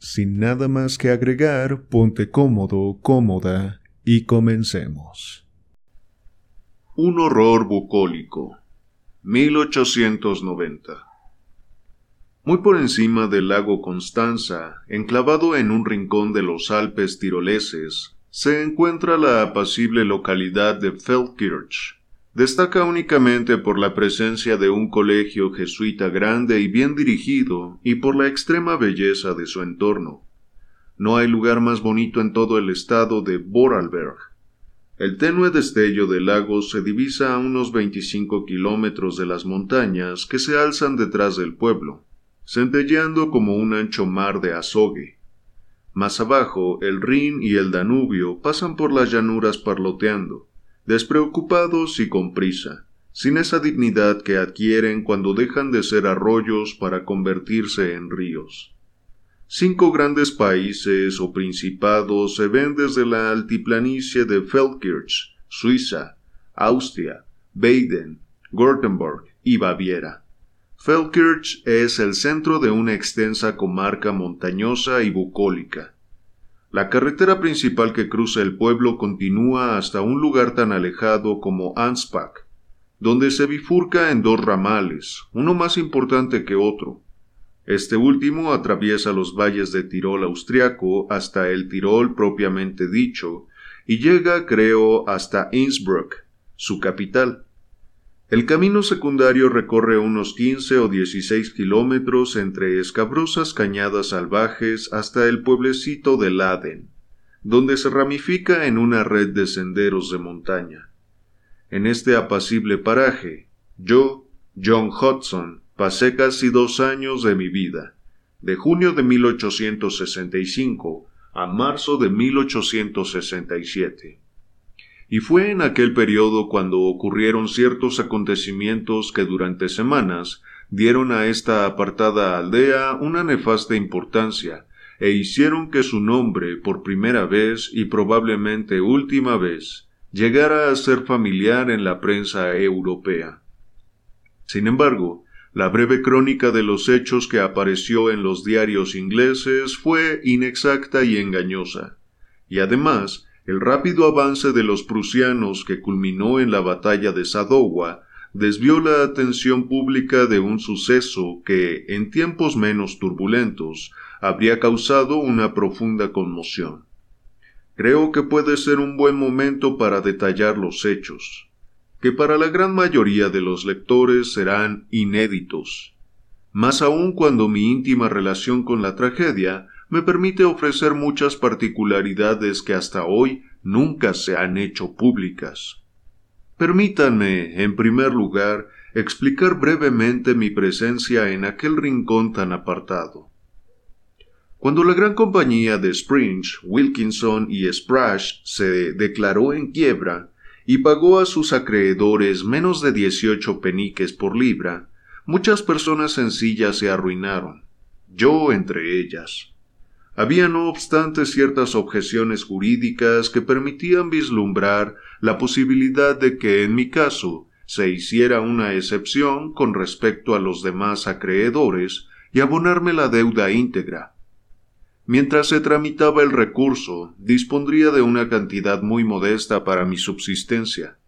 Sin nada más que agregar, ponte cómodo, cómoda y comencemos. Un horror bucólico. 1890 muy por encima del lago Constanza, enclavado en un rincón de los Alpes tiroleses, se encuentra la apacible localidad de Feldkirch. Destaca únicamente por la presencia de un colegio jesuita grande y bien dirigido y por la extrema belleza de su entorno. No hay lugar más bonito en todo el estado de Vorarlberg. El tenue destello del lago se divisa a unos 25 kilómetros de las montañas que se alzan detrás del pueblo centelleando como un ancho mar de azogue. Más abajo, el Rin y el Danubio pasan por las llanuras parloteando, despreocupados y con prisa, sin esa dignidad que adquieren cuando dejan de ser arroyos para convertirse en ríos. Cinco grandes países o principados se ven desde la altiplanicie de Feldkirch, Suiza, Austria, Baden, Württemberg y Baviera. Feldkirch es el centro de una extensa comarca montañosa y bucólica. La carretera principal que cruza el pueblo continúa hasta un lugar tan alejado como Anspach, donde se bifurca en dos ramales, uno más importante que otro. Este último atraviesa los valles de Tirol austriaco hasta el Tirol propiamente dicho, y llega, creo, hasta Innsbruck, su capital. El camino secundario recorre unos 15 o 16 kilómetros entre escabrosas cañadas salvajes hasta el pueblecito de Laden, donde se ramifica en una red de senderos de montaña. En este apacible paraje, yo, John Hudson, pasé casi dos años de mi vida, de junio de 1865 a marzo de 1867 y fue en aquel periodo cuando ocurrieron ciertos acontecimientos que durante semanas dieron a esta apartada aldea una nefasta importancia e hicieron que su nombre por primera vez y probablemente última vez llegara a ser familiar en la prensa europea. Sin embargo, la breve crónica de los hechos que apareció en los diarios ingleses fue inexacta y engañosa, y además el rápido avance de los prusianos que culminó en la batalla de Sadowa desvió la atención pública de un suceso que, en tiempos menos turbulentos, habría causado una profunda conmoción. Creo que puede ser un buen momento para detallar los hechos, que para la gran mayoría de los lectores serán inéditos, más aún cuando mi íntima relación con la tragedia me permite ofrecer muchas particularidades que hasta hoy nunca se han hecho públicas. Permítanme, en primer lugar, explicar brevemente mi presencia en aquel rincón tan apartado. Cuando la gran compañía de Spring, Wilkinson y Sprash se declaró en quiebra y pagó a sus acreedores menos de dieciocho peniques por libra, muchas personas sencillas se arruinaron, yo entre ellas. Había no obstante ciertas objeciones jurídicas que permitían vislumbrar la posibilidad de que en mi caso se hiciera una excepción con respecto a los demás acreedores y abonarme la deuda íntegra. Mientras se tramitaba el recurso, dispondría de una cantidad muy modesta para mi subsistencia.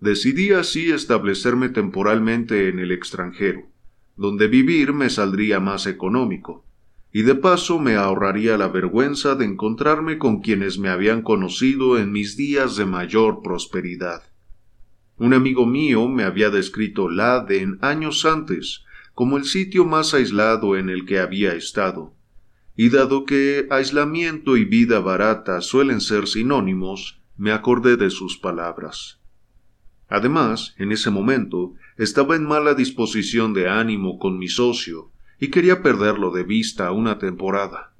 Decidí así establecerme temporalmente en el extranjero, donde vivir me saldría más económico y de paso me ahorraría la vergüenza de encontrarme con quienes me habían conocido en mis días de mayor prosperidad. Un amigo mío me había descrito Laden años antes como el sitio más aislado en el que había estado, y dado que aislamiento y vida barata suelen ser sinónimos, me acordé de sus palabras. Además, en ese momento, estaba en mala disposición de ánimo con mi socio, y quería perderlo de vista una temporada.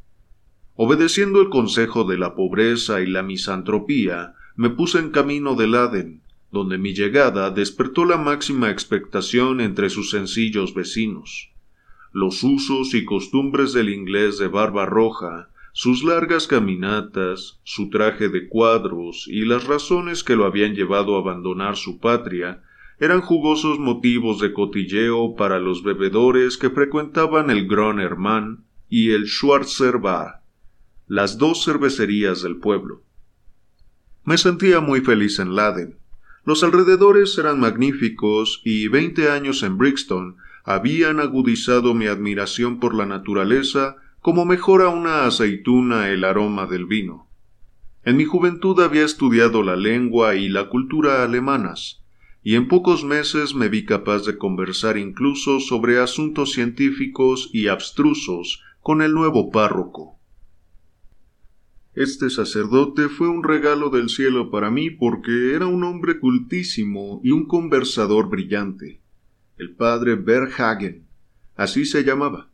Obedeciendo el consejo de la pobreza y la misantropía, me puse en camino del Aden, donde mi llegada despertó la máxima expectación entre sus sencillos vecinos. Los usos y costumbres del inglés de barba roja, sus largas caminatas, su traje de cuadros y las razones que lo habían llevado a abandonar su patria eran jugosos motivos de cotilleo para los bebedores que frecuentaban el Grand Hermann y el Schwarzer Bar las dos cervecerías del pueblo. Me sentía muy feliz en Laden. Los alrededores eran magníficos y veinte años en Brixton habían agudizado mi admiración por la naturaleza como mejora una aceituna el aroma del vino. En mi juventud había estudiado la lengua y la cultura alemanas, y en pocos meses me vi capaz de conversar incluso sobre asuntos científicos y abstrusos con el nuevo párroco. Este sacerdote fue un regalo del cielo para mí porque era un hombre cultísimo y un conversador brillante. El padre Berghagen, así se llamaba.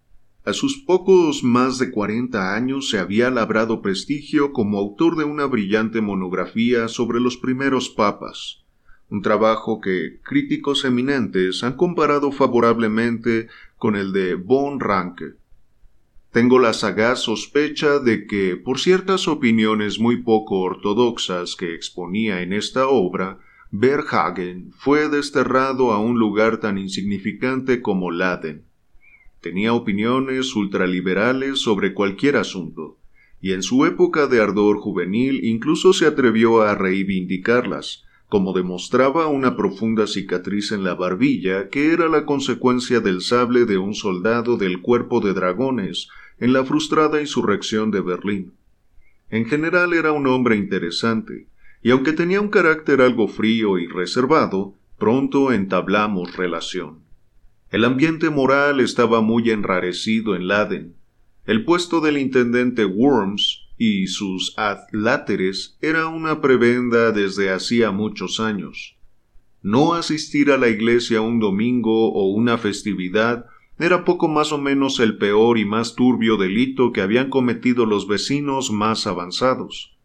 A sus pocos más de cuarenta años se había labrado prestigio como autor de una brillante monografía sobre los primeros papas, un trabajo que críticos eminentes han comparado favorablemente con el de Von Ranke. Tengo la sagaz sospecha de que, por ciertas opiniones muy poco ortodoxas que exponía en esta obra, Berghagen fue desterrado a un lugar tan insignificante como Laden. Tenía opiniones ultraliberales sobre cualquier asunto, y en su época de ardor juvenil incluso se atrevió a reivindicarlas, como demostraba una profunda cicatriz en la barbilla que era la consecuencia del sable de un soldado del cuerpo de dragones en la frustrada insurrección de Berlín. En general era un hombre interesante, y aunque tenía un carácter algo frío y reservado, pronto entablamos relación. El ambiente moral estaba muy enrarecido en Laden. El puesto del intendente Worms y sus adláteres era una prebenda desde hacía muchos años. No asistir a la iglesia un domingo o una festividad era poco más o menos el peor y más turbio delito que habían cometido los vecinos más avanzados.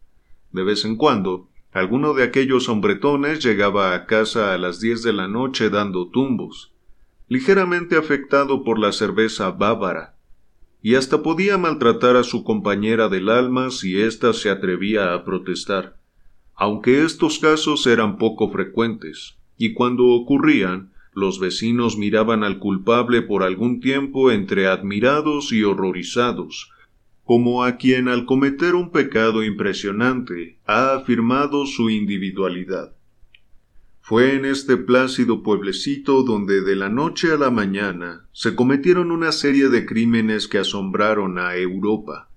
De vez en cuando, alguno de aquellos hombretones llegaba a casa a las diez de la noche dando tumbos, ligeramente afectado por la cerveza bávara, y hasta podía maltratar a su compañera del alma si ésta se atrevía a protestar, aunque estos casos eran poco frecuentes, y cuando ocurrían, los vecinos miraban al culpable por algún tiempo entre admirados y horrorizados, como a quien al cometer un pecado impresionante ha afirmado su individualidad. Fue en este plácido pueblecito donde de la noche a la mañana se cometieron una serie de crímenes que asombraron a Europa,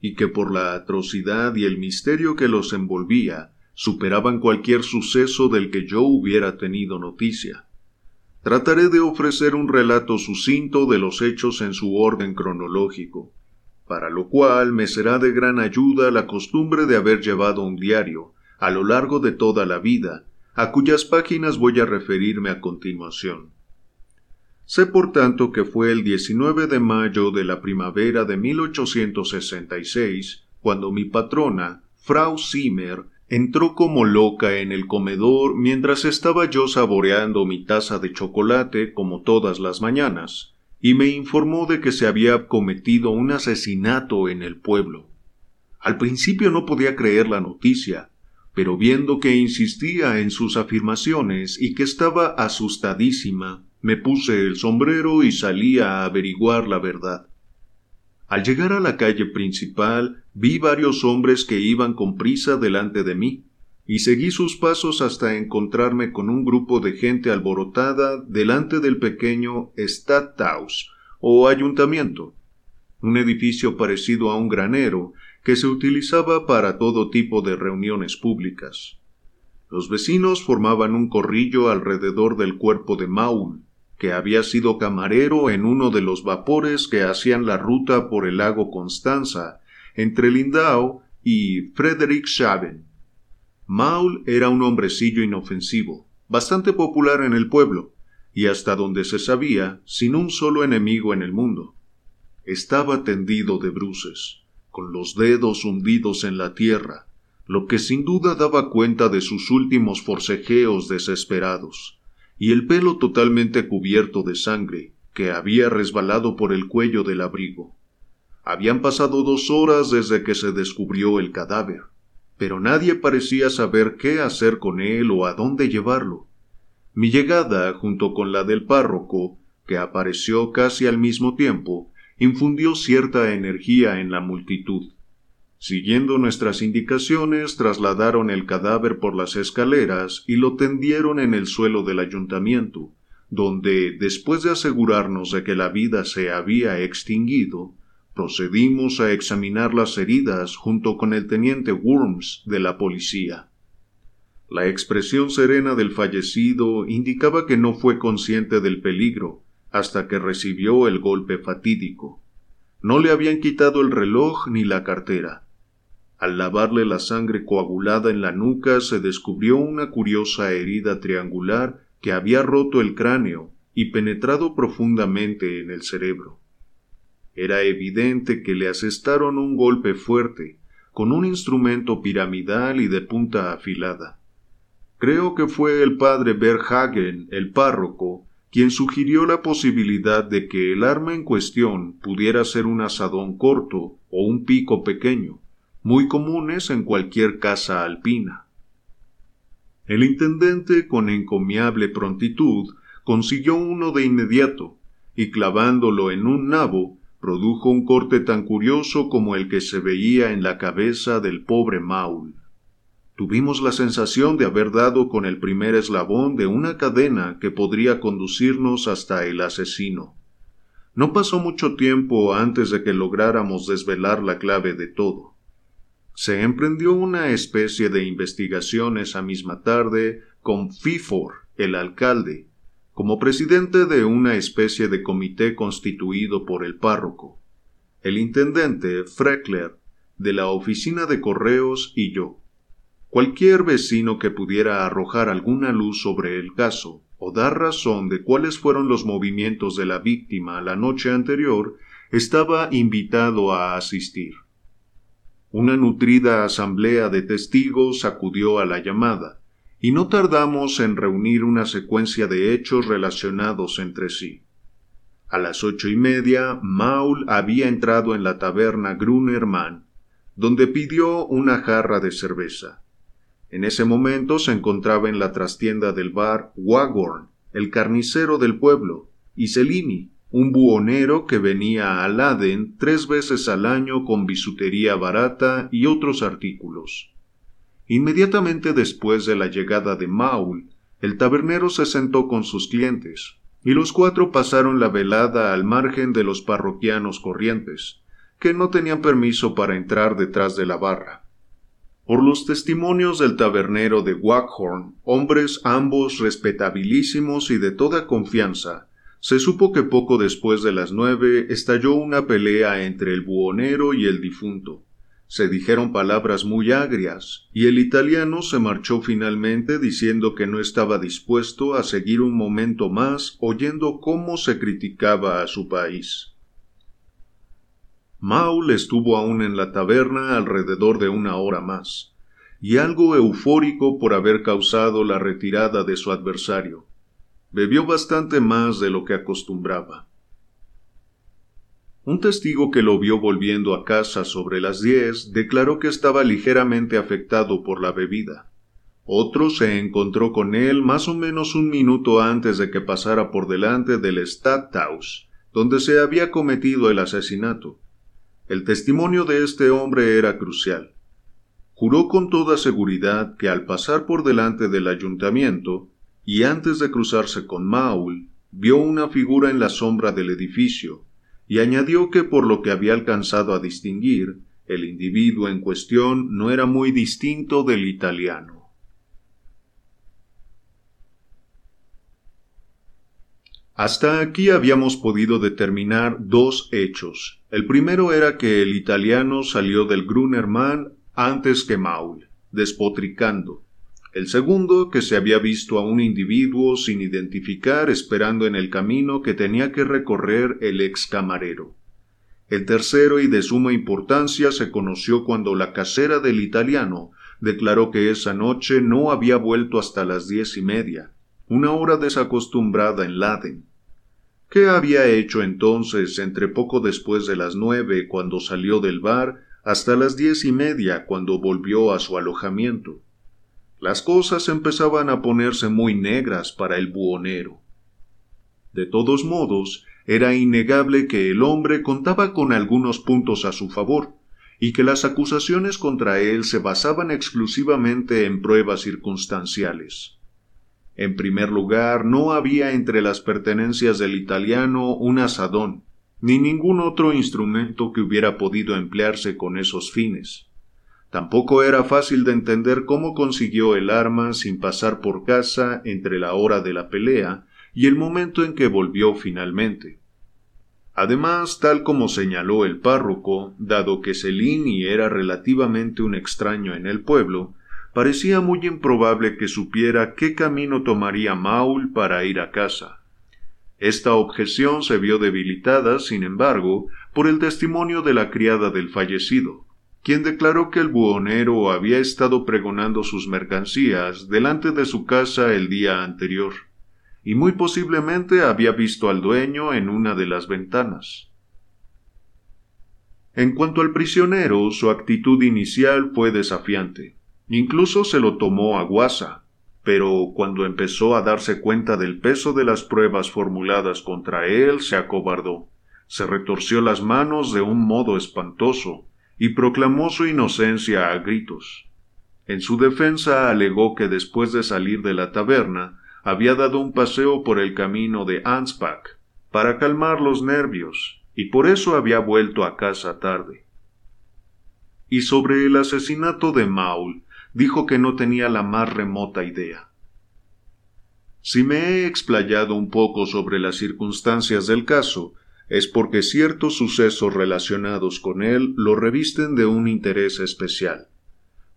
y que por la atrocidad y el misterio que los envolvía superaban cualquier suceso del que yo hubiera tenido noticia. Trataré de ofrecer un relato sucinto de los hechos en su orden cronológico, para lo cual me será de gran ayuda la costumbre de haber llevado un diario, a lo largo de toda la vida, a cuyas páginas voy a referirme a continuación. Sé por tanto que fue el 19 de mayo de la primavera de 1866 cuando mi patrona, Frau Zimmer, entró como loca en el comedor mientras estaba yo saboreando mi taza de chocolate como todas las mañanas, y me informó de que se había cometido un asesinato en el pueblo. Al principio no podía creer la noticia, pero viendo que insistía en sus afirmaciones y que estaba asustadísima, me puse el sombrero y salí a averiguar la verdad. Al llegar a la calle principal vi varios hombres que iban con prisa delante de mí, y seguí sus pasos hasta encontrarme con un grupo de gente alborotada delante del pequeño Stadthaus o ayuntamiento, un edificio parecido a un granero que se utilizaba para todo tipo de reuniones públicas. Los vecinos formaban un corrillo alrededor del cuerpo de Maul, que había sido camarero en uno de los vapores que hacían la ruta por el lago Constanza, entre Lindau y Friedrichshaven. Maul era un hombrecillo inofensivo, bastante popular en el pueblo, y hasta donde se sabía, sin un solo enemigo en el mundo. Estaba tendido de bruces, con los dedos hundidos en la tierra, lo que sin duda daba cuenta de sus últimos forcejeos desesperados, y el pelo totalmente cubierto de sangre que había resbalado por el cuello del abrigo. Habían pasado dos horas desde que se descubrió el cadáver, pero nadie parecía saber qué hacer con él o a dónde llevarlo. Mi llegada, junto con la del párroco, que apareció casi al mismo tiempo, infundió cierta energía en la multitud. Siguiendo nuestras indicaciones, trasladaron el cadáver por las escaleras y lo tendieron en el suelo del ayuntamiento, donde, después de asegurarnos de que la vida se había extinguido, procedimos a examinar las heridas junto con el teniente Worms de la policía. La expresión serena del fallecido indicaba que no fue consciente del peligro hasta que recibió el golpe fatídico. No le habían quitado el reloj ni la cartera. Al lavarle la sangre coagulada en la nuca se descubrió una curiosa herida triangular que había roto el cráneo y penetrado profundamente en el cerebro. Era evidente que le asestaron un golpe fuerte, con un instrumento piramidal y de punta afilada. Creo que fue el padre Berhagen, el párroco, quien sugirió la posibilidad de que el arma en cuestión pudiera ser un asadón corto o un pico pequeño, muy comunes en cualquier casa alpina. El intendente, con encomiable prontitud, consiguió uno de inmediato, y clavándolo en un nabo, produjo un corte tan curioso como el que se veía en la cabeza del pobre Maul. Tuvimos la sensación de haber dado con el primer eslabón de una cadena que podría conducirnos hasta el asesino. No pasó mucho tiempo antes de que lográramos desvelar la clave de todo se emprendió una especie de investigación esa misma tarde con Fifor, el alcalde, como presidente de una especie de comité constituido por el párroco, el intendente Freckler, de la oficina de correos y yo. Cualquier vecino que pudiera arrojar alguna luz sobre el caso o dar razón de cuáles fueron los movimientos de la víctima la noche anterior estaba invitado a asistir. Una nutrida asamblea de testigos acudió a la llamada, y no tardamos en reunir una secuencia de hechos relacionados entre sí. A las ocho y media, Maul había entrado en la taberna Grunermann, donde pidió una jarra de cerveza. En ese momento se encontraba en la trastienda del bar Wagorn, el carnicero del pueblo, y Celini, un buhonero que venía a Laden tres veces al año con bisutería barata y otros artículos. Inmediatamente después de la llegada de Maul, el tabernero se sentó con sus clientes, y los cuatro pasaron la velada al margen de los parroquianos corrientes, que no tenían permiso para entrar detrás de la barra. Por los testimonios del tabernero de Waghorn, hombres ambos respetabilísimos y de toda confianza, se supo que poco después de las nueve estalló una pelea entre el buhonero y el difunto. Se dijeron palabras muy agrias, y el italiano se marchó finalmente diciendo que no estaba dispuesto a seguir un momento más oyendo cómo se criticaba a su país. Maul estuvo aún en la taberna alrededor de una hora más, y algo eufórico por haber causado la retirada de su adversario bebió bastante más de lo que acostumbraba. Un testigo que lo vio volviendo a casa sobre las diez declaró que estaba ligeramente afectado por la bebida. Otro se encontró con él más o menos un minuto antes de que pasara por delante del Stadthaus, donde se había cometido el asesinato. El testimonio de este hombre era crucial. Juró con toda seguridad que al pasar por delante del ayuntamiento y antes de cruzarse con Maul, vio una figura en la sombra del edificio, y añadió que por lo que había alcanzado a distinguir, el individuo en cuestión no era muy distinto del italiano. Hasta aquí habíamos podido determinar dos hechos. El primero era que el italiano salió del Grunermann antes que Maul, despotricando, el segundo, que se había visto a un individuo sin identificar esperando en el camino que tenía que recorrer el ex camarero. El tercero y de suma importancia se conoció cuando la casera del italiano declaró que esa noche no había vuelto hasta las diez y media, una hora desacostumbrada en Laden. ¿Qué había hecho entonces entre poco después de las nueve cuando salió del bar hasta las diez y media cuando volvió a su alojamiento? Las cosas empezaban a ponerse muy negras para el buhonero. De todos modos, era innegable que el hombre contaba con algunos puntos a su favor, y que las acusaciones contra él se basaban exclusivamente en pruebas circunstanciales. En primer lugar, no había entre las pertenencias del italiano un asadón, ni ningún otro instrumento que hubiera podido emplearse con esos fines. Tampoco era fácil de entender cómo consiguió el arma sin pasar por casa entre la hora de la pelea y el momento en que volvió finalmente. Además, tal como señaló el párroco, dado que Cellini era relativamente un extraño en el pueblo, parecía muy improbable que supiera qué camino tomaría Maul para ir a casa. Esta objeción se vio debilitada, sin embargo, por el testimonio de la criada del fallecido, quien declaró que el buhonero había estado pregonando sus mercancías delante de su casa el día anterior y muy posiblemente había visto al dueño en una de las ventanas. En cuanto al prisionero, su actitud inicial fue desafiante. Incluso se lo tomó a guasa, pero cuando empezó a darse cuenta del peso de las pruebas formuladas contra él, se acobardó, se retorció las manos de un modo espantoso, y proclamó su inocencia a gritos. En su defensa alegó que después de salir de la taberna, había dado un paseo por el camino de Anspach para calmar los nervios, y por eso había vuelto a casa tarde. Y sobre el asesinato de Maul, dijo que no tenía la más remota idea. Si me he explayado un poco sobre las circunstancias del caso, es porque ciertos sucesos relacionados con él lo revisten de un interés especial.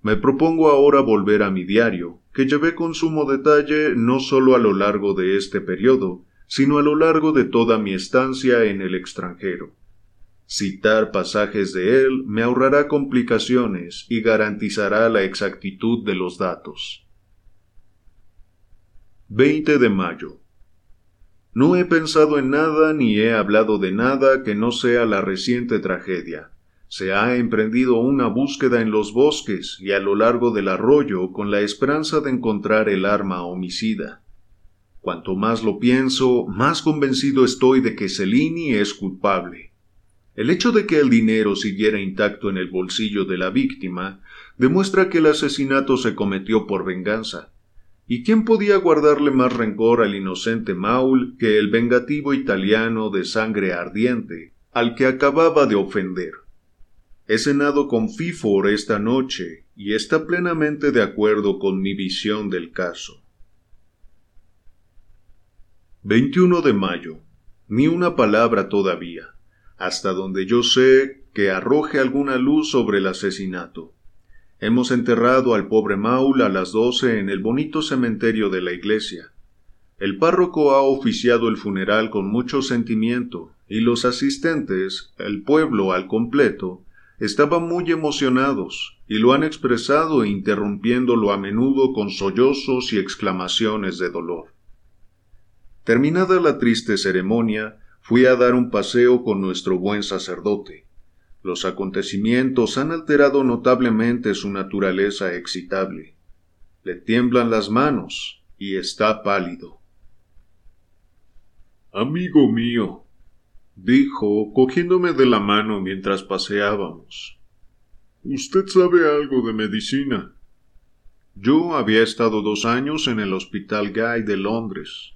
Me propongo ahora volver a mi diario, que llevé con sumo detalle no sólo a lo largo de este periodo, sino a lo largo de toda mi estancia en el extranjero. Citar pasajes de él me ahorrará complicaciones y garantizará la exactitud de los datos. 20 de mayo. No he pensado en nada ni he hablado de nada que no sea la reciente tragedia se ha emprendido una búsqueda en los bosques y a lo largo del arroyo con la esperanza de encontrar el arma homicida. Cuanto más lo pienso, más convencido estoy de que Cellini es culpable. El hecho de que el dinero siguiera intacto en el bolsillo de la víctima demuestra que el asesinato se cometió por venganza. ¿Y quién podía guardarle más rencor al inocente Maul que el vengativo italiano de sangre ardiente, al que acababa de ofender? He cenado con Fifor esta noche y está plenamente de acuerdo con mi visión del caso. 21 de mayo. Ni una palabra todavía, hasta donde yo sé que arroje alguna luz sobre el asesinato. Hemos enterrado al pobre Maul a las doce en el bonito cementerio de la iglesia. El párroco ha oficiado el funeral con mucho sentimiento, y los asistentes, el pueblo al completo, estaban muy emocionados y lo han expresado interrumpiéndolo a menudo con sollozos y exclamaciones de dolor. Terminada la triste ceremonia, fui a dar un paseo con nuestro buen sacerdote. Los acontecimientos han alterado notablemente su naturaleza excitable. Le tiemblan las manos y está pálido. Amigo mío, dijo, cogiéndome de la mano mientras paseábamos. Usted sabe algo de medicina. Yo había estado dos años en el Hospital Guy de Londres.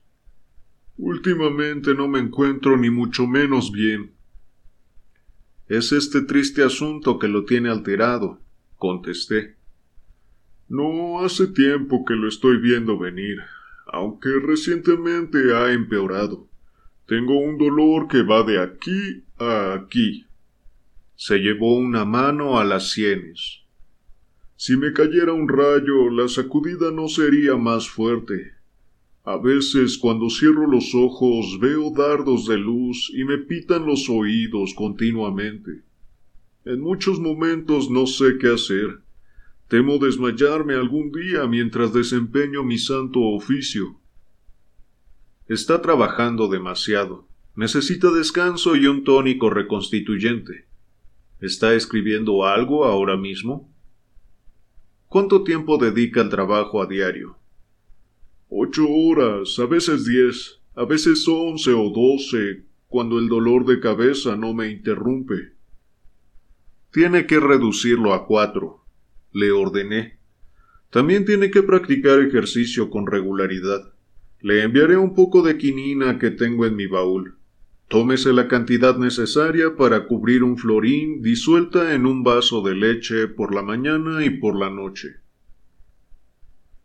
Últimamente no me encuentro ni mucho menos bien. Es este triste asunto que lo tiene alterado, contesté. No hace tiempo que lo estoy viendo venir, aunque recientemente ha empeorado. Tengo un dolor que va de aquí a aquí. Se llevó una mano a las sienes. Si me cayera un rayo, la sacudida no sería más fuerte. A veces cuando cierro los ojos veo dardos de luz y me pitan los oídos continuamente. En muchos momentos no sé qué hacer. Temo desmayarme algún día mientras desempeño mi santo oficio. Está trabajando demasiado. Necesita descanso y un tónico reconstituyente. ¿Está escribiendo algo ahora mismo? ¿Cuánto tiempo dedica al trabajo a diario? Ocho horas, a veces diez, a veces once o doce, cuando el dolor de cabeza no me interrumpe. Tiene que reducirlo a cuatro, le ordené. También tiene que practicar ejercicio con regularidad. Le enviaré un poco de quinina que tengo en mi baúl. Tómese la cantidad necesaria para cubrir un florín disuelta en un vaso de leche por la mañana y por la noche.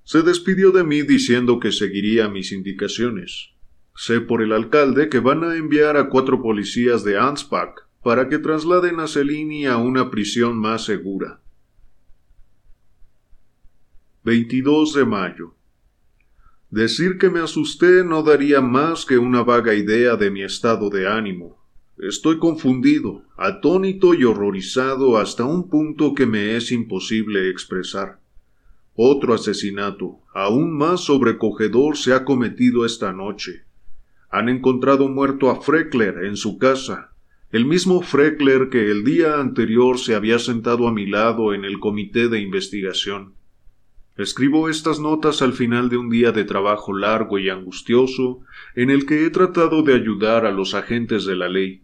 Se despidió de mí diciendo que seguiría mis indicaciones. Sé por el alcalde que van a enviar a cuatro policías de Anspach para que trasladen a Celini a una prisión más segura. 22 de mayo. Decir que me asusté no daría más que una vaga idea de mi estado de ánimo. Estoy confundido, atónito y horrorizado hasta un punto que me es imposible expresar. Otro asesinato, aún más sobrecogedor, se ha cometido esta noche. Han encontrado muerto a Freckler en su casa, el mismo Freckler que el día anterior se había sentado a mi lado en el comité de investigación. Escribo estas notas al final de un día de trabajo largo y angustioso en el que he tratado de ayudar a los agentes de la ley.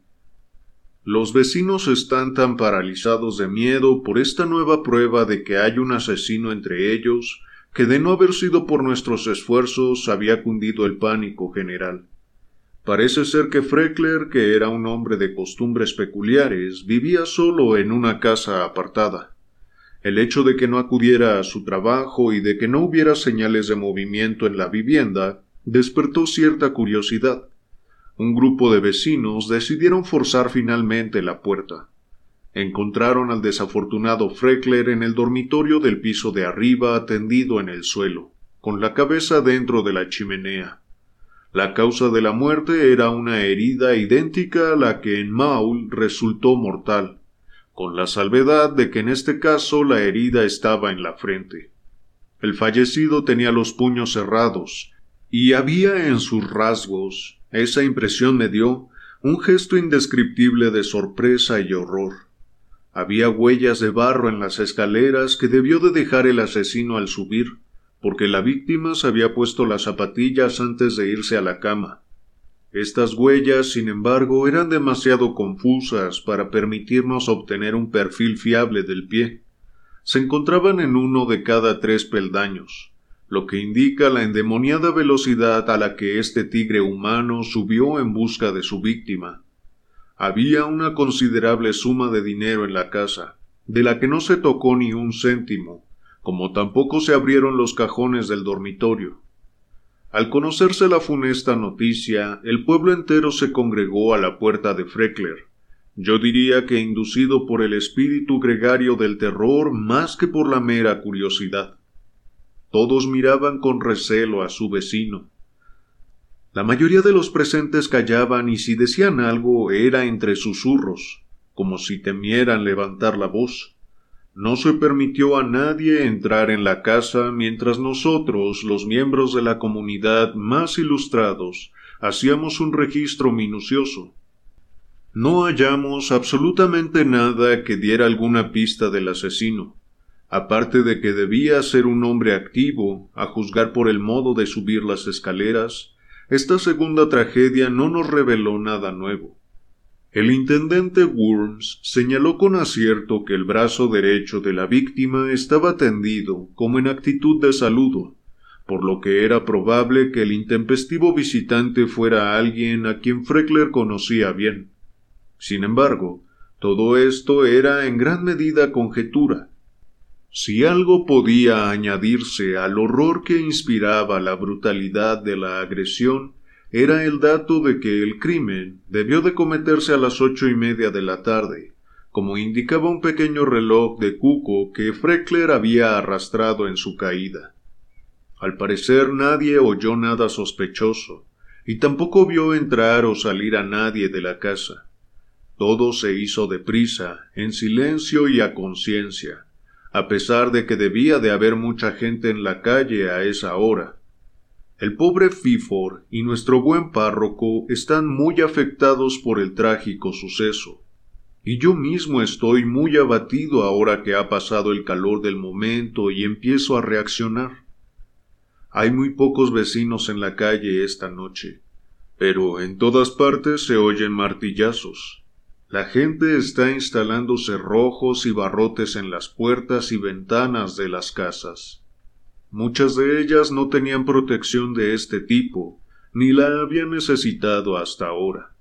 Los vecinos están tan paralizados de miedo por esta nueva prueba de que hay un asesino entre ellos que de no haber sido por nuestros esfuerzos había cundido el pánico general. Parece ser que Freckler, que era un hombre de costumbres peculiares, vivía solo en una casa apartada. El hecho de que no acudiera a su trabajo y de que no hubiera señales de movimiento en la vivienda despertó cierta curiosidad. Un grupo de vecinos decidieron forzar finalmente la puerta. Encontraron al desafortunado Freckler en el dormitorio del piso de arriba tendido en el suelo, con la cabeza dentro de la chimenea. La causa de la muerte era una herida idéntica a la que en Maul resultó mortal, con la salvedad de que en este caso la herida estaba en la frente. El fallecido tenía los puños cerrados, y había en sus rasgos, esa impresión me dio, un gesto indescriptible de sorpresa y horror. Había huellas de barro en las escaleras que debió de dejar el asesino al subir, porque la víctima se había puesto las zapatillas antes de irse a la cama. Estas huellas, sin embargo, eran demasiado confusas para permitirnos obtener un perfil fiable del pie. Se encontraban en uno de cada tres peldaños, lo que indica la endemoniada velocidad a la que este tigre humano subió en busca de su víctima. Había una considerable suma de dinero en la casa, de la que no se tocó ni un céntimo, como tampoco se abrieron los cajones del dormitorio. Al conocerse la funesta noticia, el pueblo entero se congregó a la puerta de Freckler. Yo diría que inducido por el espíritu gregario del terror más que por la mera curiosidad. Todos miraban con recelo a su vecino. La mayoría de los presentes callaban y si decían algo era entre susurros, como si temieran levantar la voz. No se permitió a nadie entrar en la casa mientras nosotros, los miembros de la comunidad más ilustrados, hacíamos un registro minucioso. No hallamos absolutamente nada que diera alguna pista del asesino, aparte de que debía ser un hombre activo, a juzgar por el modo de subir las escaleras, esta segunda tragedia no nos reveló nada nuevo. El intendente Worms señaló con acierto que el brazo derecho de la víctima estaba tendido como en actitud de saludo, por lo que era probable que el intempestivo visitante fuera alguien a quien Freckler conocía bien. Sin embargo, todo esto era en gran medida conjetura. Si algo podía añadirse al horror que inspiraba la brutalidad de la agresión, era el dato de que el crimen debió de cometerse a las ocho y media de la tarde, como indicaba un pequeño reloj de cuco que Freckler había arrastrado en su caída. Al parecer nadie oyó nada sospechoso, y tampoco vio entrar o salir a nadie de la casa. Todo se hizo deprisa, en silencio y a conciencia, a pesar de que debía de haber mucha gente en la calle a esa hora. El pobre Fifor y nuestro buen párroco están muy afectados por el trágico suceso. Y yo mismo estoy muy abatido ahora que ha pasado el calor del momento y empiezo a reaccionar. Hay muy pocos vecinos en la calle esta noche, pero en todas partes se oyen martillazos. La gente está instalando cerrojos y barrotes en las puertas y ventanas de las casas. Muchas de ellas no tenían protección de este tipo, ni la habían necesitado hasta ahora.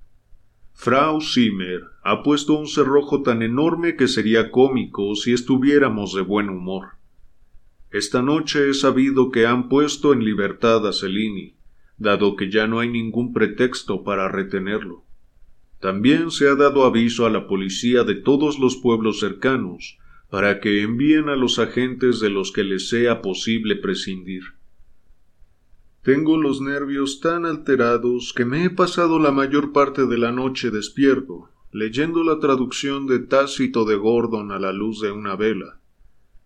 Frau Zimmer ha puesto un cerrojo tan enorme que sería cómico si estuviéramos de buen humor. Esta noche he sabido que han puesto en libertad a Cellini, dado que ya no hay ningún pretexto para retenerlo. También se ha dado aviso a la policía de todos los pueblos cercanos para que envíen a los agentes de los que les sea posible prescindir. Tengo los nervios tan alterados que me he pasado la mayor parte de la noche despierto, leyendo la traducción de Tácito de Gordon a la luz de una vela.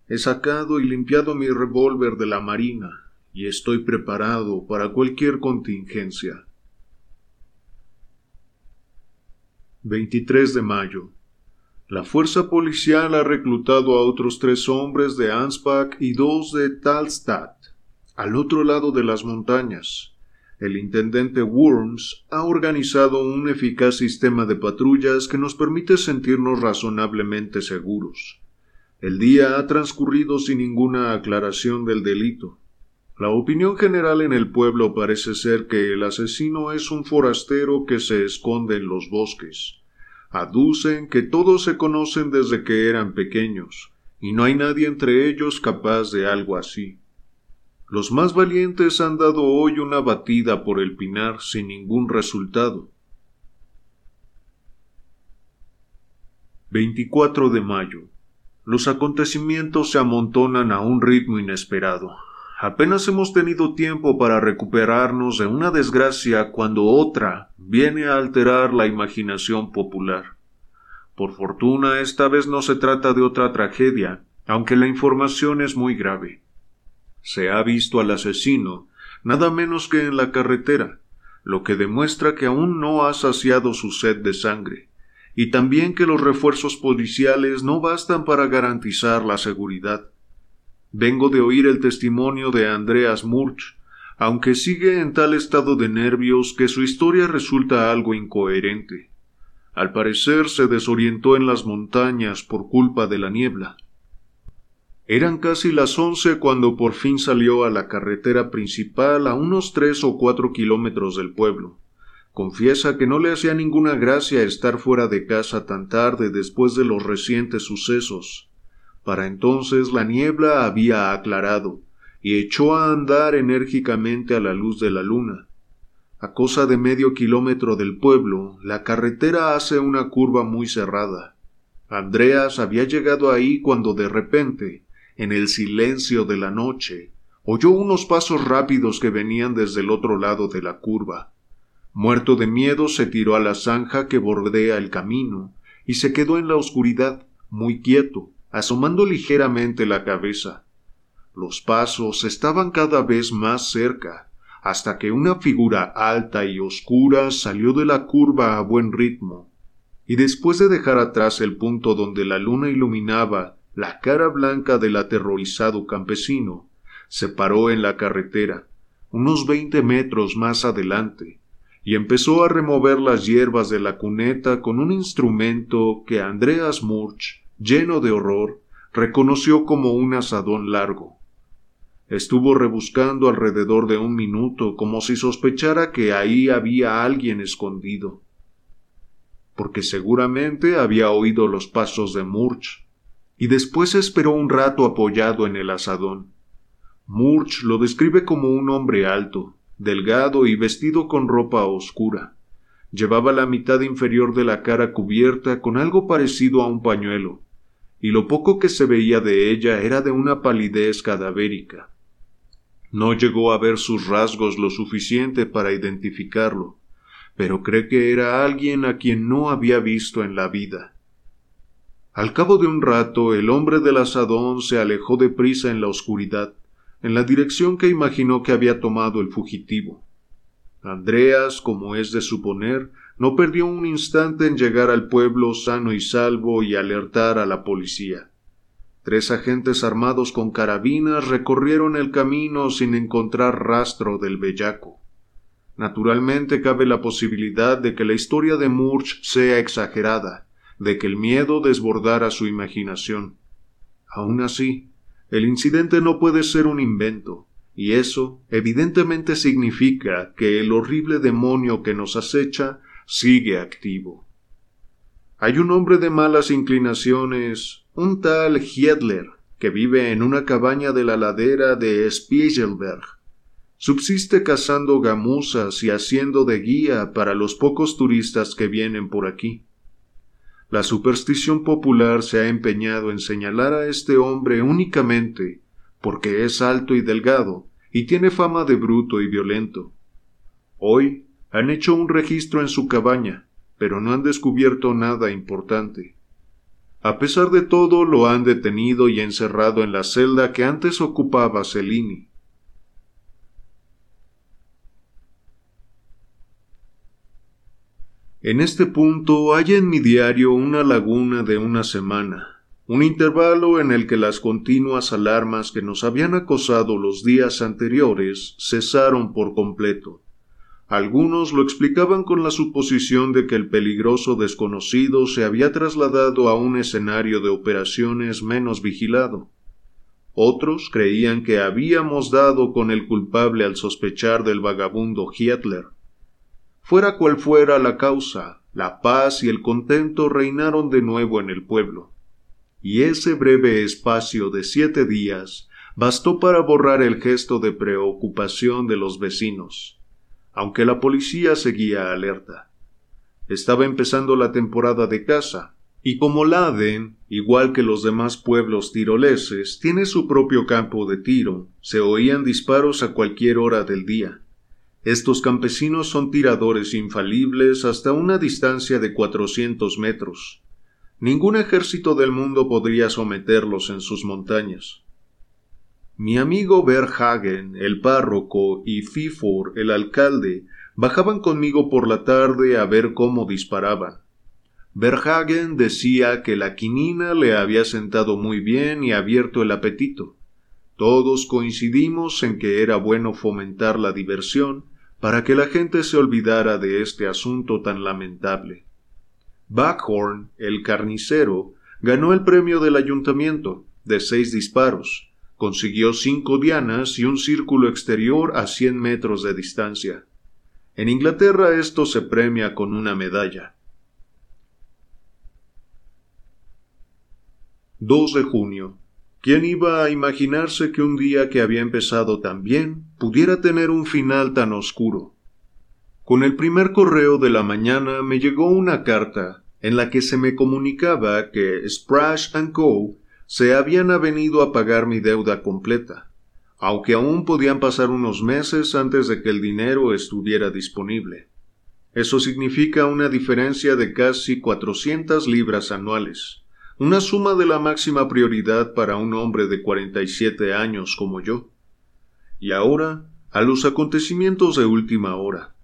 He sacado y limpiado mi revólver de la marina y estoy preparado para cualquier contingencia. 23 de mayo. La fuerza policial ha reclutado a otros tres hombres de Ansbach y dos de Talstadt, al otro lado de las montañas. El intendente Worms ha organizado un eficaz sistema de patrullas que nos permite sentirnos razonablemente seguros. El día ha transcurrido sin ninguna aclaración del delito. La opinión general en el pueblo parece ser que el asesino es un forastero que se esconde en los bosques. Aducen que todos se conocen desde que eran pequeños, y no hay nadie entre ellos capaz de algo así. Los más valientes han dado hoy una batida por el pinar sin ningún resultado. 24 de mayo. Los acontecimientos se amontonan a un ritmo inesperado. Apenas hemos tenido tiempo para recuperarnos de una desgracia cuando otra viene a alterar la imaginación popular. Por fortuna esta vez no se trata de otra tragedia, aunque la información es muy grave. Se ha visto al asesino nada menos que en la carretera, lo que demuestra que aún no ha saciado su sed de sangre, y también que los refuerzos policiales no bastan para garantizar la seguridad. Vengo de oír el testimonio de Andreas Murch, aunque sigue en tal estado de nervios que su historia resulta algo incoherente. Al parecer se desorientó en las montañas por culpa de la niebla. Eran casi las once cuando por fin salió a la carretera principal a unos tres o cuatro kilómetros del pueblo. Confiesa que no le hacía ninguna gracia estar fuera de casa tan tarde después de los recientes sucesos, para entonces la niebla había aclarado, y echó a andar enérgicamente a la luz de la luna. A cosa de medio kilómetro del pueblo, la carretera hace una curva muy cerrada. Andreas había llegado ahí cuando de repente, en el silencio de la noche, oyó unos pasos rápidos que venían desde el otro lado de la curva. Muerto de miedo se tiró a la zanja que bordea el camino y se quedó en la oscuridad, muy quieto, asomando ligeramente la cabeza. Los pasos estaban cada vez más cerca, hasta que una figura alta y oscura salió de la curva a buen ritmo, y después de dejar atrás el punto donde la luna iluminaba la cara blanca del aterrorizado campesino, se paró en la carretera, unos veinte metros más adelante, y empezó a remover las hierbas de la cuneta con un instrumento que Andreas Murch lleno de horror, reconoció como un asadón largo. Estuvo rebuscando alrededor de un minuto como si sospechara que ahí había alguien escondido, porque seguramente había oído los pasos de Murch, y después esperó un rato apoyado en el asadón. Murch lo describe como un hombre alto, delgado y vestido con ropa oscura. Llevaba la mitad inferior de la cara cubierta con algo parecido a un pañuelo, y lo poco que se veía de ella era de una palidez cadavérica. No llegó a ver sus rasgos lo suficiente para identificarlo, pero cree que era alguien a quien no había visto en la vida. Al cabo de un rato, el hombre del asadón se alejó deprisa en la oscuridad, en la dirección que imaginó que había tomado el fugitivo. Andreas, como es de suponer, no perdió un instante en llegar al pueblo sano y salvo y alertar a la policía. Tres agentes armados con carabinas recorrieron el camino sin encontrar rastro del bellaco. Naturalmente cabe la posibilidad de que la historia de Murch sea exagerada, de que el miedo desbordara su imaginación. Aun así, el incidente no puede ser un invento, y eso evidentemente significa que el horrible demonio que nos acecha sigue activo. Hay un hombre de malas inclinaciones un tal Hiedler, que vive en una cabaña de la ladera de Spiegelberg. Subsiste cazando gamuzas y haciendo de guía para los pocos turistas que vienen por aquí. La superstición popular se ha empeñado en señalar a este hombre únicamente porque es alto y delgado y tiene fama de bruto y violento. Hoy han hecho un registro en su cabaña, pero no han descubierto nada importante. A pesar de todo, lo han detenido y encerrado en la celda que antes ocupaba Cellini. En este punto hay en mi diario una laguna de una semana, un intervalo en el que las continuas alarmas que nos habían acosado los días anteriores cesaron por completo. Algunos lo explicaban con la suposición de que el peligroso desconocido se había trasladado a un escenario de operaciones menos vigilado. Otros creían que habíamos dado con el culpable al sospechar del vagabundo Hitler. Fuera cual fuera la causa, la paz y el contento reinaron de nuevo en el pueblo. Y ese breve espacio de siete días bastó para borrar el gesto de preocupación de los vecinos aunque la policía seguía alerta. Estaba empezando la temporada de caza, y como Laden, igual que los demás pueblos tiroleses, tiene su propio campo de tiro, se oían disparos a cualquier hora del día. Estos campesinos son tiradores infalibles hasta una distancia de cuatrocientos metros. Ningún ejército del mundo podría someterlos en sus montañas. Mi amigo Verhagen, el párroco, y Fifor, el alcalde, bajaban conmigo por la tarde a ver cómo disparaban. Verhagen decía que la quinina le había sentado muy bien y abierto el apetito. Todos coincidimos en que era bueno fomentar la diversión para que la gente se olvidara de este asunto tan lamentable. Backhorn, el carnicero, ganó el premio del ayuntamiento, de seis disparos, Consiguió cinco dianas y un círculo exterior a cien metros de distancia. En Inglaterra esto se premia con una medalla. 2 de junio. ¿Quién iba a imaginarse que un día que había empezado tan bien pudiera tener un final tan oscuro? Con el primer correo de la mañana me llegó una carta en la que se me comunicaba que Sprash Co se habían avenido a pagar mi deuda completa, aunque aún podían pasar unos meses antes de que el dinero estuviera disponible. Eso significa una diferencia de casi cuatrocientas libras anuales, una suma de la máxima prioridad para un hombre de cuarenta y siete años como yo. Y ahora, a los acontecimientos de última hora.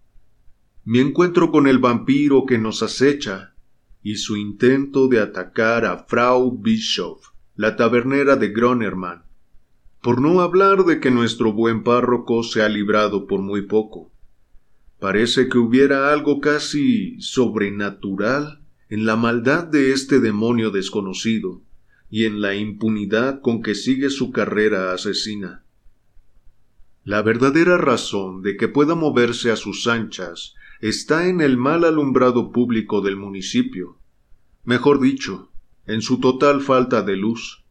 Mi encuentro con el vampiro que nos acecha y su intento de atacar a Frau Bischoff la tabernera de Gronerman, por no hablar de que nuestro buen párroco se ha librado por muy poco. Parece que hubiera algo casi sobrenatural en la maldad de este demonio desconocido y en la impunidad con que sigue su carrera asesina. La verdadera razón de que pueda moverse a sus anchas está en el mal alumbrado público del municipio. Mejor dicho, en su total falta de luz,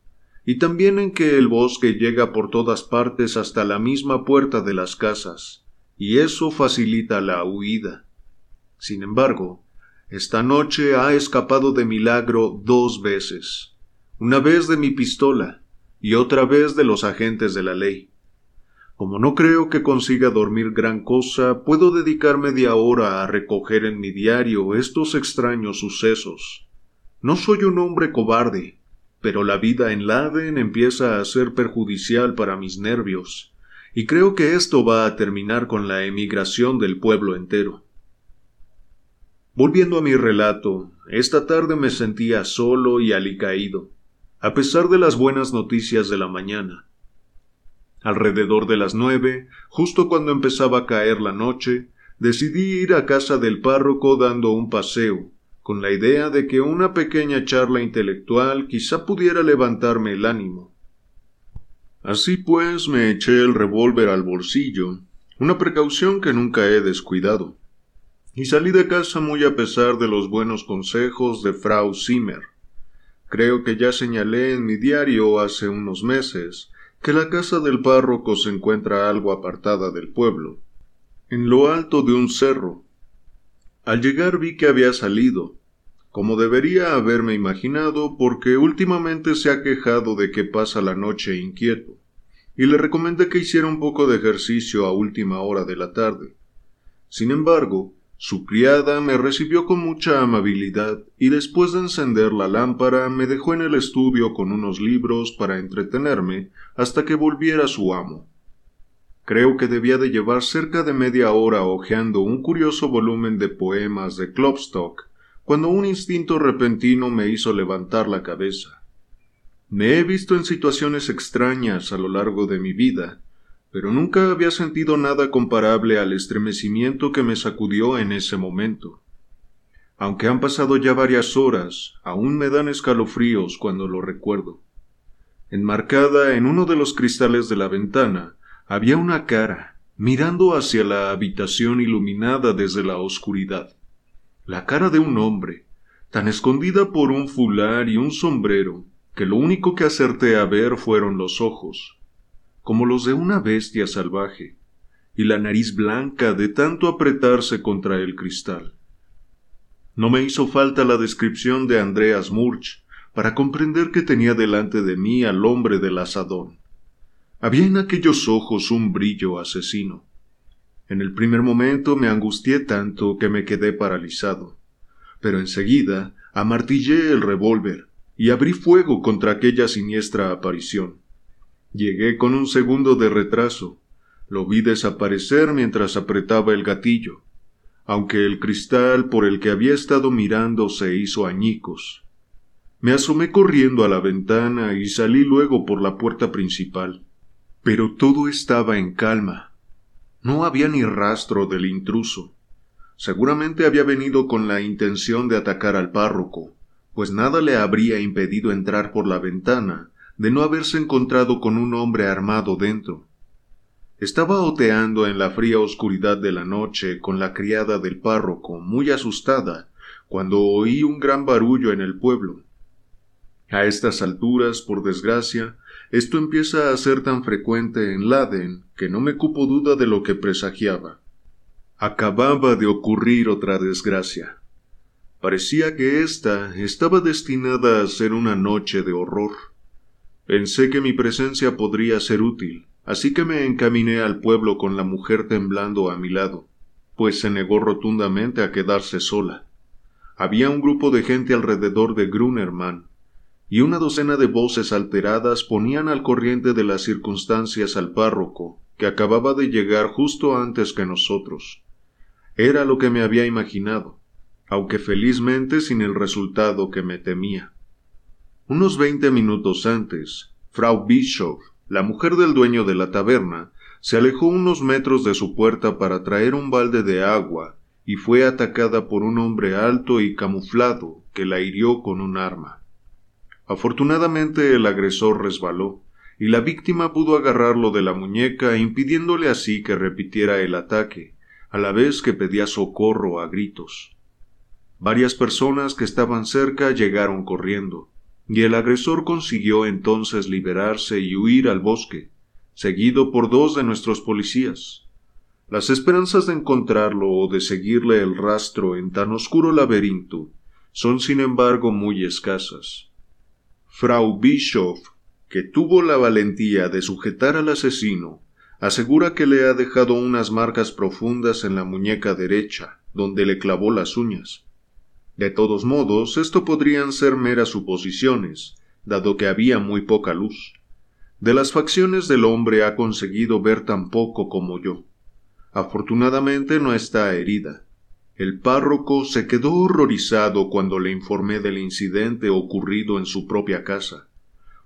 y también en que el bosque llega por todas partes hasta la misma puerta de las casas, y eso facilita la huida. Sin embargo, esta noche ha escapado de milagro dos veces, una vez de mi pistola y otra vez de los agentes de la ley. Como no creo que consiga dormir gran cosa, puedo dedicar media hora a recoger en mi diario estos extraños sucesos. No soy un hombre cobarde, pero la vida en Laden empieza a ser perjudicial para mis nervios, y creo que esto va a terminar con la emigración del pueblo entero. Volviendo a mi relato, esta tarde me sentía solo y alicaído, a pesar de las buenas noticias de la mañana. Alrededor de las nueve, justo cuando empezaba a caer la noche, decidí ir a casa del párroco dando un paseo, con la idea de que una pequeña charla intelectual quizá pudiera levantarme el ánimo. Así pues me eché el revólver al bolsillo, una precaución que nunca he descuidado, y salí de casa muy a pesar de los buenos consejos de Frau Zimmer. Creo que ya señalé en mi diario hace unos meses que la casa del párroco se encuentra algo apartada del pueblo, en lo alto de un cerro. Al llegar vi que había salido, como debería haberme imaginado, porque últimamente se ha quejado de que pasa la noche inquieto, y le recomendé que hiciera un poco de ejercicio a última hora de la tarde. Sin embargo, su criada me recibió con mucha amabilidad y después de encender la lámpara me dejó en el estudio con unos libros para entretenerme hasta que volviera su amo. Creo que debía de llevar cerca de media hora hojeando un curioso volumen de poemas de Klopstock cuando un instinto repentino me hizo levantar la cabeza. Me he visto en situaciones extrañas a lo largo de mi vida, pero nunca había sentido nada comparable al estremecimiento que me sacudió en ese momento. Aunque han pasado ya varias horas, aún me dan escalofríos cuando lo recuerdo. Enmarcada en uno de los cristales de la ventana había una cara, mirando hacia la habitación iluminada desde la oscuridad. La cara de un hombre, tan escondida por un fular y un sombrero, que lo único que acerté a ver fueron los ojos como los de una bestia salvaje, y la nariz blanca de tanto apretarse contra el cristal. No me hizo falta la descripción de Andreas Murch para comprender que tenía delante de mí al hombre del asadón. Había en aquellos ojos un brillo asesino. En el primer momento me angustié tanto que me quedé paralizado, pero enseguida amartillé el revólver y abrí fuego contra aquella siniestra aparición. Llegué con un segundo de retraso. Lo vi desaparecer mientras apretaba el gatillo, aunque el cristal por el que había estado mirando se hizo añicos. Me asomé corriendo a la ventana y salí luego por la puerta principal. Pero todo estaba en calma. No había ni rastro del intruso. Seguramente había venido con la intención de atacar al párroco, pues nada le habría impedido entrar por la ventana de no haberse encontrado con un hombre armado dentro. Estaba oteando en la fría oscuridad de la noche con la criada del párroco, muy asustada, cuando oí un gran barullo en el pueblo. A estas alturas, por desgracia, esto empieza a ser tan frecuente en Laden que no me cupo duda de lo que presagiaba. Acababa de ocurrir otra desgracia. Parecía que ésta estaba destinada a ser una noche de horror. Pensé que mi presencia podría ser útil, así que me encaminé al pueblo con la mujer temblando a mi lado, pues se negó rotundamente a quedarse sola. Había un grupo de gente alrededor de Grunermann, y una docena de voces alteradas ponían al corriente de las circunstancias al párroco, que acababa de llegar justo antes que nosotros. Era lo que me había imaginado, aunque felizmente sin el resultado que me temía. Unos veinte minutos antes, Frau Bischoff, la mujer del dueño de la taberna, se alejó unos metros de su puerta para traer un balde de agua y fue atacada por un hombre alto y camuflado que la hirió con un arma. Afortunadamente el agresor resbaló, y la víctima pudo agarrarlo de la muñeca impidiéndole así que repitiera el ataque, a la vez que pedía socorro a gritos. Varias personas que estaban cerca llegaron corriendo, y el agresor consiguió entonces liberarse y huir al bosque, seguido por dos de nuestros policías. Las esperanzas de encontrarlo o de seguirle el rastro en tan oscuro laberinto son sin embargo muy escasas. Frau Bischoff, que tuvo la valentía de sujetar al asesino, Asegura que le ha dejado unas marcas profundas en la muñeca derecha, donde le clavó las uñas. De todos modos, esto podrían ser meras suposiciones, dado que había muy poca luz. De las facciones del hombre ha conseguido ver tan poco como yo. Afortunadamente no está herida. El párroco se quedó horrorizado cuando le informé del incidente ocurrido en su propia casa.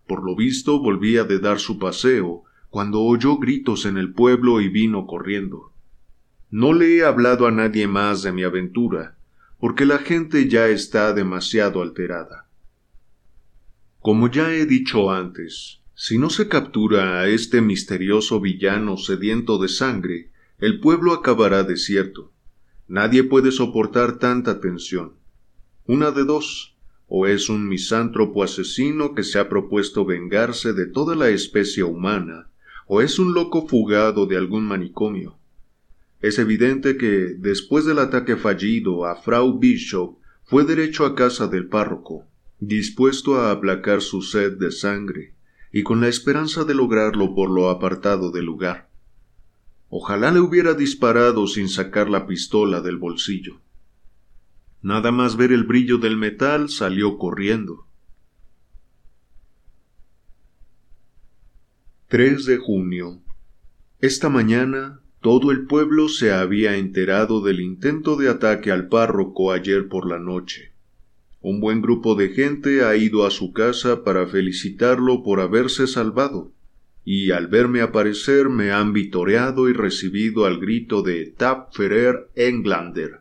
Por lo visto volvía de dar su paseo cuando oyó gritos en el pueblo y vino corriendo. No le he hablado a nadie más de mi aventura, porque la gente ya está demasiado alterada. Como ya he dicho antes, si no se captura a este misterioso villano sediento de sangre, el pueblo acabará desierto. Nadie puede soportar tanta tensión. Una de dos, o es un misántropo asesino que se ha propuesto vengarse de toda la especie humana, o es un loco fugado de algún manicomio. Es evidente que, después del ataque fallido a Frau Bishop, fue derecho a casa del párroco, dispuesto a aplacar su sed de sangre, y con la esperanza de lograrlo por lo apartado del lugar. Ojalá le hubiera disparado sin sacar la pistola del bolsillo. Nada más ver el brillo del metal salió corriendo. 3 de junio. Esta mañana todo el pueblo se había enterado del intento de ataque al párroco ayer por la noche. Un buen grupo de gente ha ido a su casa para felicitarlo por haberse salvado y al verme aparecer me han vitoreado y recibido al grito de Tapferer Englander.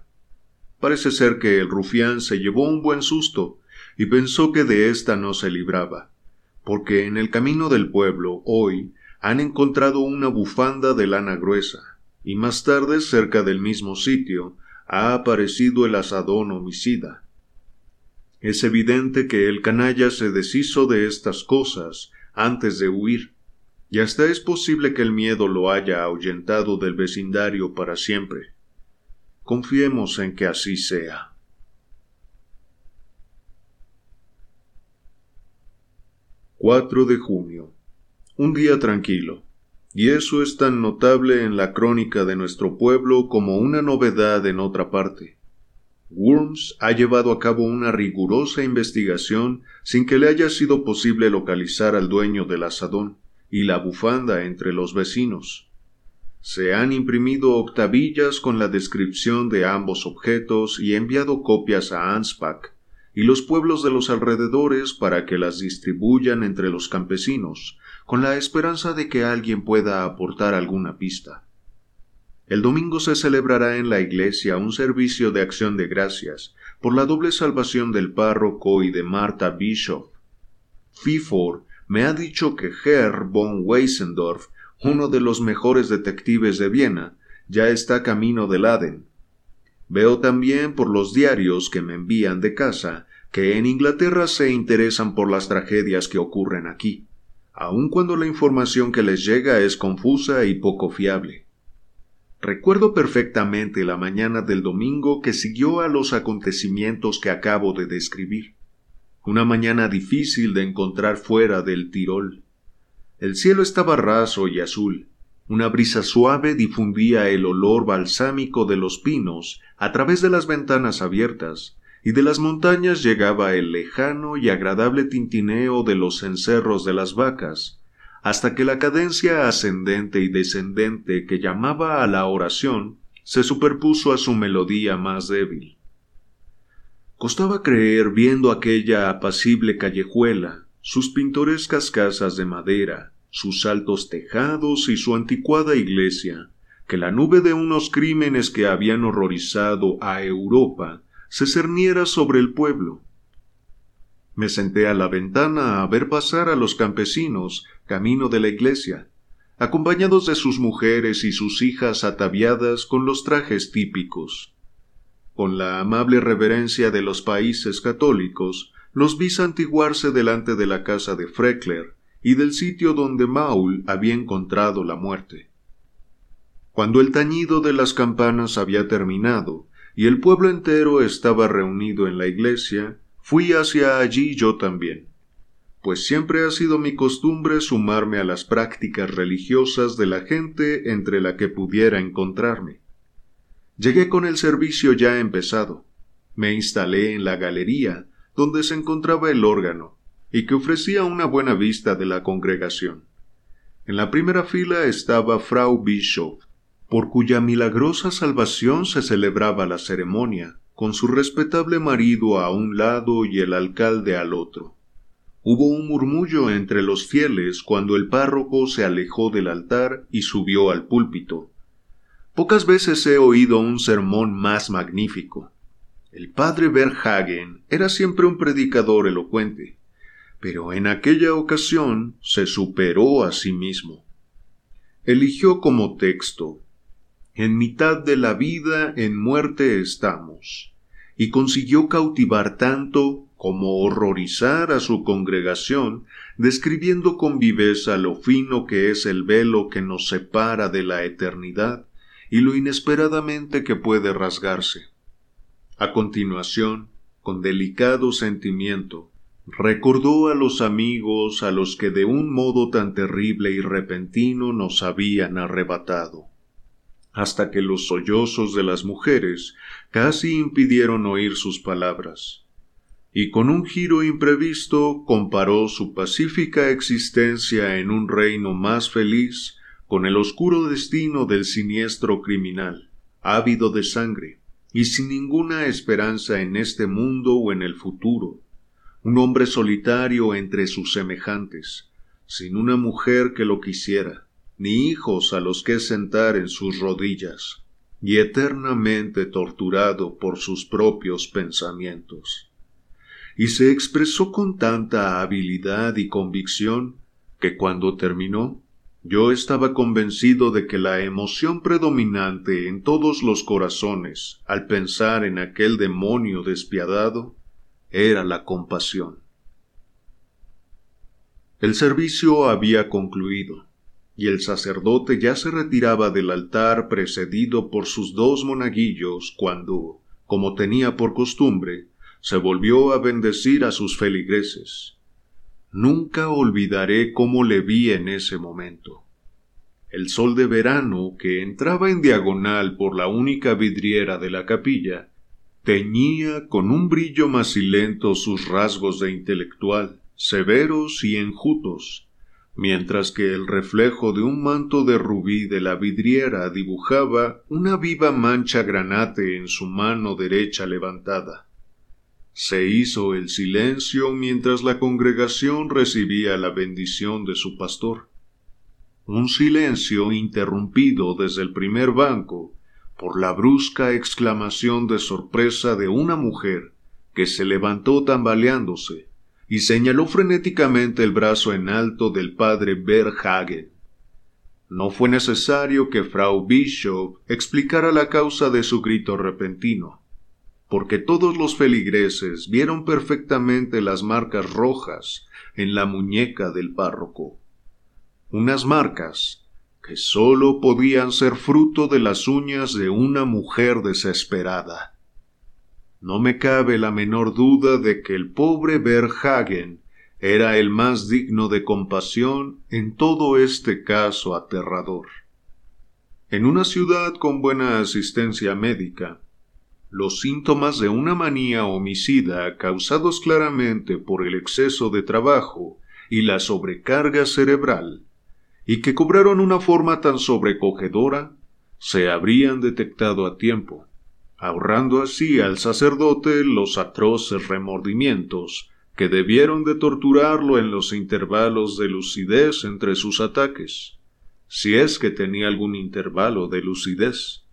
Parece ser que el rufián se llevó un buen susto y pensó que de ésta no se libraba, porque en el camino del pueblo hoy han encontrado una bufanda de lana gruesa, y más tarde cerca del mismo sitio ha aparecido el asadón homicida. Es evidente que el canalla se deshizo de estas cosas antes de huir, y hasta es posible que el miedo lo haya ahuyentado del vecindario para siempre. Confiemos en que así sea. —4 de junio. Un día tranquilo. Y eso es tan notable en la crónica de nuestro pueblo como una novedad en otra parte. Worms ha llevado a cabo una rigurosa investigación sin que le haya sido posible localizar al dueño del asadón y la bufanda entre los vecinos. Se han imprimido octavillas con la descripción de ambos objetos y enviado copias a Anspach y los pueblos de los alrededores para que las distribuyan entre los campesinos, con la esperanza de que alguien pueda aportar alguna pista. El domingo se celebrará en la iglesia un servicio de acción de gracias por la doble salvación del párroco y de Marta Bishop. Fifor me ha dicho que Herr von Weisendorf, uno de los mejores detectives de Viena, ya está camino de Laden. Veo también por los diarios que me envían de casa que en Inglaterra se interesan por las tragedias que ocurren aquí, aun cuando la información que les llega es confusa y poco fiable. Recuerdo perfectamente la mañana del domingo que siguió a los acontecimientos que acabo de describir una mañana difícil de encontrar fuera del Tirol. El cielo estaba raso y azul. Una brisa suave difundía el olor balsámico de los pinos a través de las ventanas abiertas, y de las montañas llegaba el lejano y agradable tintineo de los cencerros de las vacas, hasta que la cadencia ascendente y descendente que llamaba a la oración se superpuso a su melodía más débil. Costaba creer viendo aquella apacible callejuela, sus pintorescas casas de madera, sus altos tejados y su anticuada iglesia, que la nube de unos crímenes que habían horrorizado a Europa se cerniera sobre el pueblo. Me senté a la ventana a ver pasar a los campesinos camino de la iglesia, acompañados de sus mujeres y sus hijas ataviadas con los trajes típicos. Con la amable reverencia de los países católicos, los vi santiguarse delante de la casa de Freckler y del sitio donde Maul había encontrado la muerte. Cuando el tañido de las campanas había terminado y el pueblo entero estaba reunido en la iglesia, fui hacia allí yo también. pues siempre ha sido mi costumbre sumarme a las prácticas religiosas de la gente entre la que pudiera encontrarme. Llegué con el servicio ya empezado. Me instalé en la galería, donde se encontraba el órgano, y que ofrecía una buena vista de la congregación. En la primera fila estaba Frau Bishop, por cuya milagrosa salvación se celebraba la ceremonia, con su respetable marido a un lado y el alcalde al otro. Hubo un murmullo entre los fieles cuando el párroco se alejó del altar y subió al púlpito. Pocas veces he oído un sermón más magnífico. El padre Verhagen era siempre un predicador elocuente, pero en aquella ocasión se superó a sí mismo. Eligió como texto En mitad de la vida en muerte estamos, y consiguió cautivar tanto como horrorizar a su congregación, describiendo con viveza lo fino que es el velo que nos separa de la eternidad y lo inesperadamente que puede rasgarse. A continuación, con delicado sentimiento, recordó a los amigos a los que de un modo tan terrible y repentino nos habían arrebatado, hasta que los sollozos de las mujeres casi impidieron oír sus palabras y con un giro imprevisto comparó su pacífica existencia en un reino más feliz con el oscuro destino del siniestro criminal, ávido de sangre, y sin ninguna esperanza en este mundo o en el futuro, un hombre solitario entre sus semejantes, sin una mujer que lo quisiera, ni hijos a los que sentar en sus rodillas, y eternamente torturado por sus propios pensamientos. Y se expresó con tanta habilidad y convicción que cuando terminó yo estaba convencido de que la emoción predominante en todos los corazones al pensar en aquel demonio despiadado era la compasión. El servicio había concluido, y el sacerdote ya se retiraba del altar precedido por sus dos monaguillos cuando, como tenía por costumbre, se volvió a bendecir a sus feligreses. Nunca olvidaré cómo le vi en ese momento. El sol de verano, que entraba en diagonal por la única vidriera de la capilla, teñía con un brillo macilento sus rasgos de intelectual, severos y enjutos, mientras que el reflejo de un manto de rubí de la vidriera dibujaba una viva mancha granate en su mano derecha levantada. Se hizo el silencio mientras la congregación recibía la bendición de su pastor. Un silencio interrumpido desde el primer banco por la brusca exclamación de sorpresa de una mujer que se levantó tambaleándose y señaló frenéticamente el brazo en alto del padre Berhagen. No fue necesario que Frau Bishop explicara la causa de su grito repentino porque todos los feligreses vieron perfectamente las marcas rojas en la muñeca del párroco. Unas marcas que sólo podían ser fruto de las uñas de una mujer desesperada. No me cabe la menor duda de que el pobre Berhagen era el más digno de compasión en todo este caso aterrador. En una ciudad con buena asistencia médica, los síntomas de una manía homicida causados claramente por el exceso de trabajo y la sobrecarga cerebral, y que cobraron una forma tan sobrecogedora, se habrían detectado a tiempo, ahorrando así al sacerdote los atroces remordimientos que debieron de torturarlo en los intervalos de lucidez entre sus ataques, si es que tenía algún intervalo de lucidez.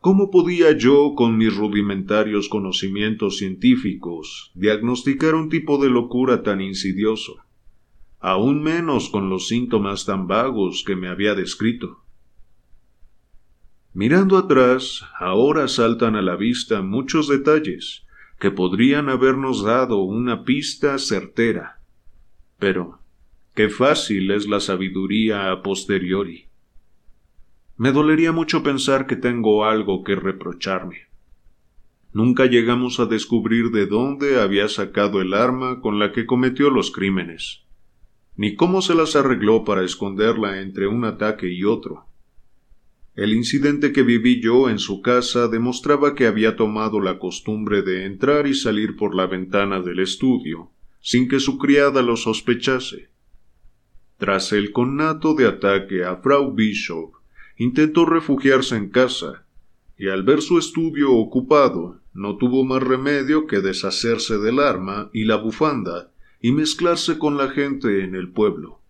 ¿Cómo podía yo, con mis rudimentarios conocimientos científicos, diagnosticar un tipo de locura tan insidioso? Aún menos con los síntomas tan vagos que me había descrito. Mirando atrás, ahora saltan a la vista muchos detalles que podrían habernos dado una pista certera. Pero, qué fácil es la sabiduría a posteriori. Me dolería mucho pensar que tengo algo que reprocharme. Nunca llegamos a descubrir de dónde había sacado el arma con la que cometió los crímenes, ni cómo se las arregló para esconderla entre un ataque y otro. El incidente que viví yo en su casa demostraba que había tomado la costumbre de entrar y salir por la ventana del estudio, sin que su criada lo sospechase. Tras el connato de ataque a Frau Bishop, intentó refugiarse en casa, y al ver su estudio ocupado, no tuvo más remedio que deshacerse del arma y la bufanda y mezclarse con la gente en el pueblo.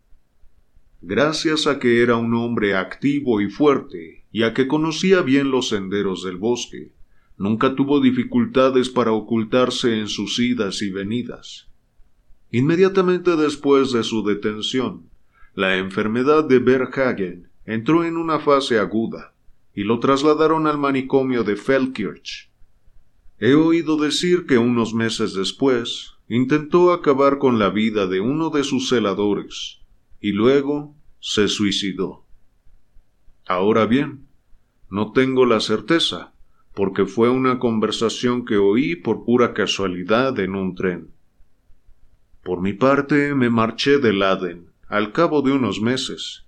Gracias a que era un hombre activo y fuerte, y a que conocía bien los senderos del bosque, nunca tuvo dificultades para ocultarse en sus idas y venidas. Inmediatamente después de su detención, la enfermedad de Berghagen entró en una fase aguda, y lo trasladaron al manicomio de Feldkirch, He oído decir que unos meses después intentó acabar con la vida de uno de sus celadores y luego se suicidó. Ahora bien, no tengo la certeza, porque fue una conversación que oí por pura casualidad en un tren. Por mi parte, me marché de Laden al cabo de unos meses.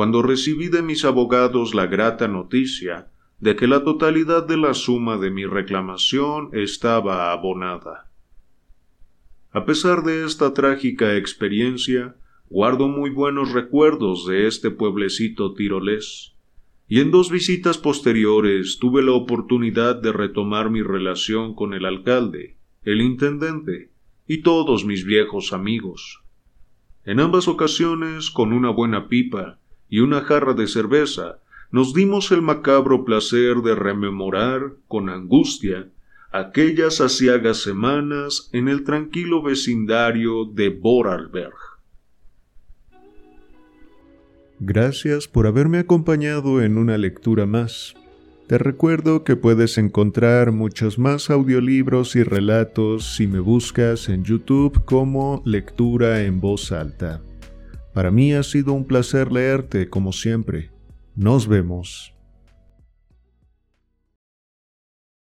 Cuando recibí de mis abogados la grata noticia de que la totalidad de la suma de mi reclamación estaba abonada. A pesar de esta trágica experiencia, guardo muy buenos recuerdos de este pueblecito tirolés, y en dos visitas posteriores tuve la oportunidad de retomar mi relación con el alcalde, el intendente y todos mis viejos amigos. En ambas ocasiones, con una buena pipa y una jarra de cerveza, nos dimos el macabro placer de rememorar con angustia aquellas asiagas semanas en el tranquilo vecindario de Vorarlberg. Gracias por haberme acompañado en una lectura más. Te recuerdo que puedes encontrar muchos más audiolibros y relatos si me buscas en YouTube como Lectura en Voz Alta. Para mí ha sido un placer leerte como siempre. Nos vemos.